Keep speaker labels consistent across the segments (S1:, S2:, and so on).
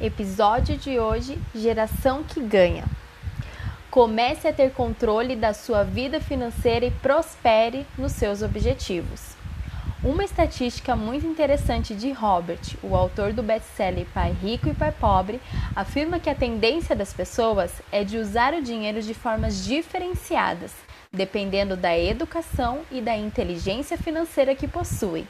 S1: Episódio de hoje: Geração que ganha. Comece a ter controle da sua vida financeira e prospere nos seus objetivos. Uma estatística muito interessante de Robert, o autor do best-seller Pai Rico e Pai Pobre, afirma que a tendência das pessoas é de usar o dinheiro de formas diferenciadas, dependendo da educação e da inteligência financeira que possuem.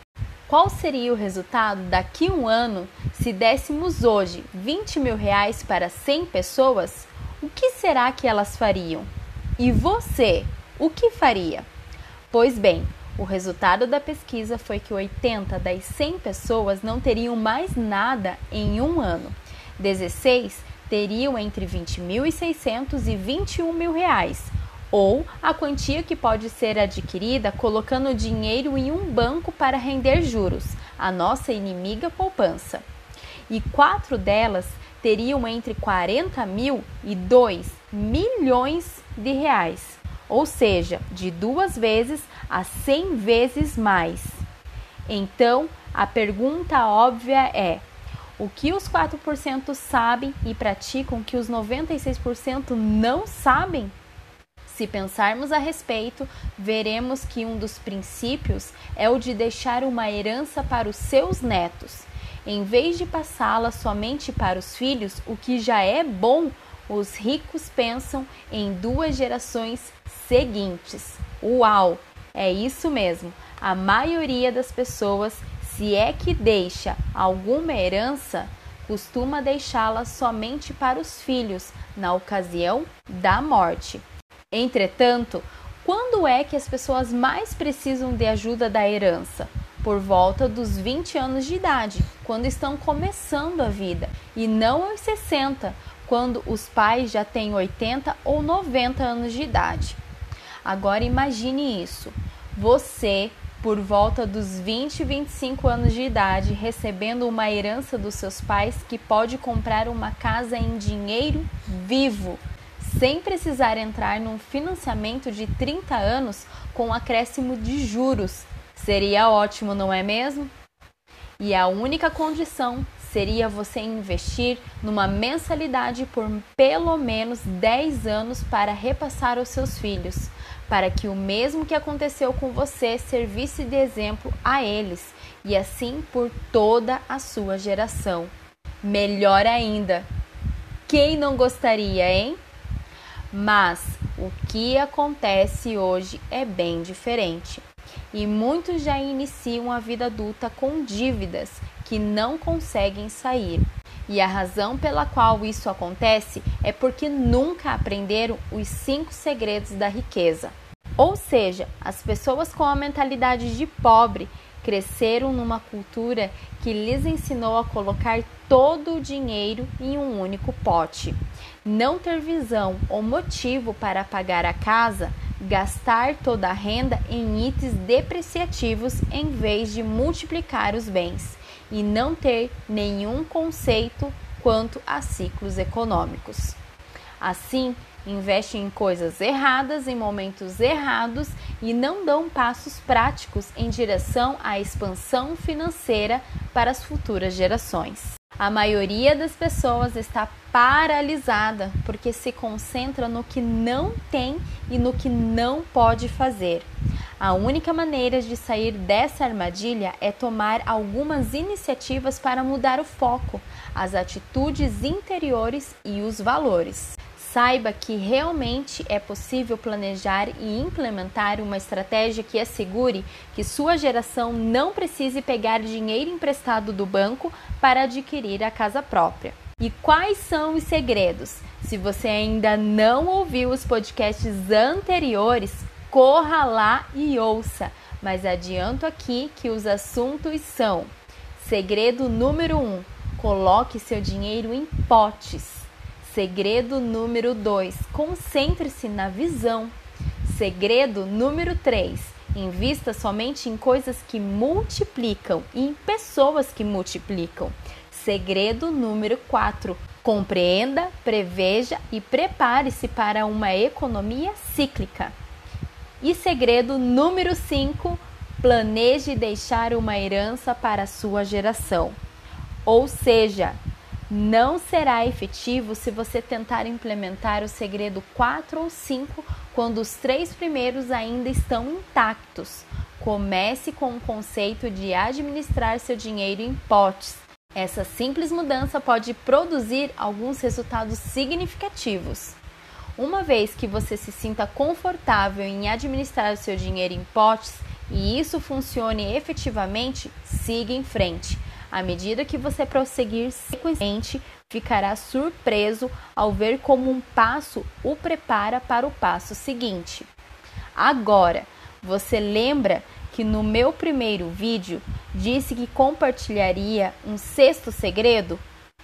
S1: Qual seria o resultado daqui a um ano se dessemos hoje 20 mil reais para 100 pessoas? O que será que elas fariam? E você, o que faria? Pois bem, o resultado da pesquisa foi que 80 das 100 pessoas não teriam mais nada em um ano. 16 teriam entre 20.600 e 21 mil reais ou a quantia que pode ser adquirida colocando dinheiro em um banco para render juros, a nossa inimiga poupança. E quatro delas teriam entre 40 mil e 2 milhões de reais, ou seja, de duas vezes a 100 vezes mais. Então, a pergunta óbvia é: o que os 4% sabem e praticam que os 96% não sabem? Se pensarmos a respeito, veremos que um dos princípios é o de deixar uma herança para os seus netos. Em vez de passá-la somente para os filhos, o que já é bom, os ricos pensam em duas gerações seguintes. Uau! É isso mesmo. A maioria das pessoas, se é que deixa alguma herança, costuma deixá-la somente para os filhos na ocasião da morte. Entretanto, quando é que as pessoas mais precisam de ajuda da herança? Por volta dos 20 anos de idade, quando estão começando a vida, e não aos 60, quando os pais já têm 80 ou 90 anos de idade. Agora imagine isso: você, por volta dos 20 e 25 anos de idade, recebendo uma herança dos seus pais que pode comprar uma casa em dinheiro vivo sem precisar entrar num financiamento de 30 anos com acréscimo de juros. Seria ótimo, não é mesmo? E a única condição seria você investir numa mensalidade por pelo menos 10 anos para repassar aos seus filhos, para que o mesmo que aconteceu com você servisse de exemplo a eles e assim por toda a sua geração. Melhor ainda, quem não gostaria, hein? Mas o que acontece hoje é bem diferente. E muitos já iniciam a vida adulta com dívidas que não conseguem sair. E a razão pela qual isso acontece é porque nunca aprenderam os cinco segredos da riqueza. Ou seja, as pessoas com a mentalidade de pobre cresceram numa cultura que lhes ensinou a colocar todo o dinheiro em um único pote. Não ter visão ou motivo para pagar a casa, gastar toda a renda em itens depreciativos em vez de multiplicar os bens e não ter nenhum conceito quanto a ciclos econômicos. Assim, investem em coisas erradas em momentos errados e não dão passos práticos em direção à expansão financeira para as futuras gerações. A maioria das pessoas está paralisada porque se concentra no que não tem e no que não pode fazer. A única maneira de sair dessa armadilha é tomar algumas iniciativas para mudar o foco, as atitudes interiores e os valores. Saiba que realmente é possível planejar e implementar uma estratégia que assegure que sua geração não precise pegar dinheiro emprestado do banco para adquirir a casa própria. E quais são os segredos? Se você ainda não ouviu os podcasts anteriores, corra lá e ouça. Mas adianto aqui que os assuntos são: segredo número 1: um, coloque seu dinheiro em potes. Segredo número 2: concentre-se na visão. Segredo número 3: invista somente em coisas que multiplicam e em pessoas que multiplicam. Segredo número 4: compreenda, preveja e prepare-se para uma economia cíclica. E segredo número 5: planeje deixar uma herança para a sua geração. Ou seja, Não será efetivo se você tentar implementar o segredo 4 ou 5 quando os três primeiros ainda estão intactos. Comece com o conceito de administrar seu dinheiro em potes. Essa simples mudança pode produzir alguns resultados significativos. Uma vez que você se sinta confortável em administrar seu dinheiro em potes e isso funcione efetivamente, siga em frente. À medida que você prosseguir sequencialmente, ficará surpreso ao ver como um passo o prepara para o passo seguinte. Agora, você lembra que no meu primeiro vídeo disse que compartilharia um sexto segredo?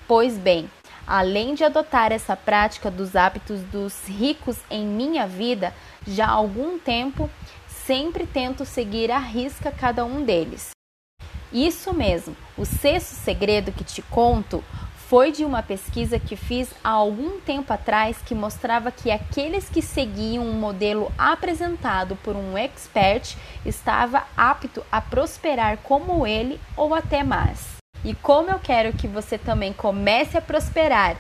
S1: Pois bem, além de adotar essa prática dos hábitos dos ricos em minha vida, já há algum tempo sempre tento seguir à risca cada um deles. Isso mesmo, o sexto segredo que te conto foi de uma pesquisa que fiz há algum tempo atrás que mostrava que aqueles que seguiam um modelo apresentado por um expert estava apto a prosperar como ele ou até mais. E como eu quero que você também comece a prosperar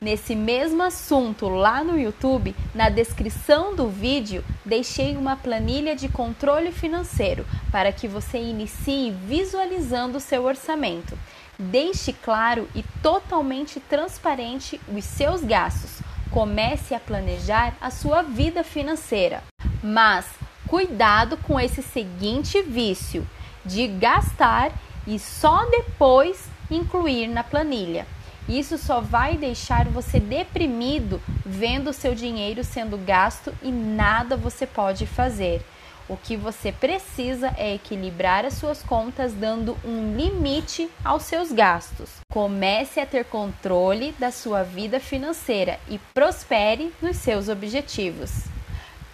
S1: Nesse mesmo assunto lá no YouTube, na descrição do vídeo, deixei uma planilha de controle financeiro para que você inicie visualizando o seu orçamento. Deixe claro e totalmente transparente os seus gastos. Comece a planejar a sua vida financeira. Mas cuidado com esse seguinte vício de gastar e só depois incluir na planilha. Isso só vai deixar você deprimido vendo seu dinheiro sendo gasto e nada você pode fazer. O que você precisa é equilibrar as suas contas, dando um limite aos seus gastos. Comece a ter controle da sua vida financeira e prospere nos seus objetivos.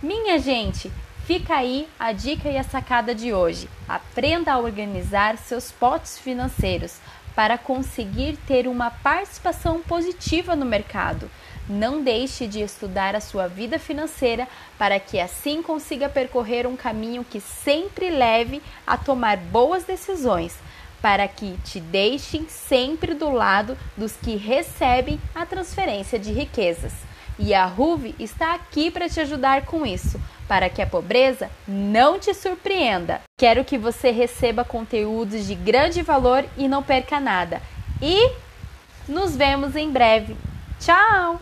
S1: Minha gente, fica aí a dica e a sacada de hoje. Aprenda a organizar seus potes financeiros para conseguir ter uma participação positiva no mercado. Não deixe de estudar a sua vida financeira para que assim consiga percorrer um caminho que sempre leve a tomar boas decisões, para que te deixem sempre do lado dos que recebem a transferência de riquezas. E a RUV está aqui para te ajudar com isso para que a pobreza não te surpreenda. Quero que você receba conteúdos de grande valor e não perca nada. E nos vemos em breve. Tchau!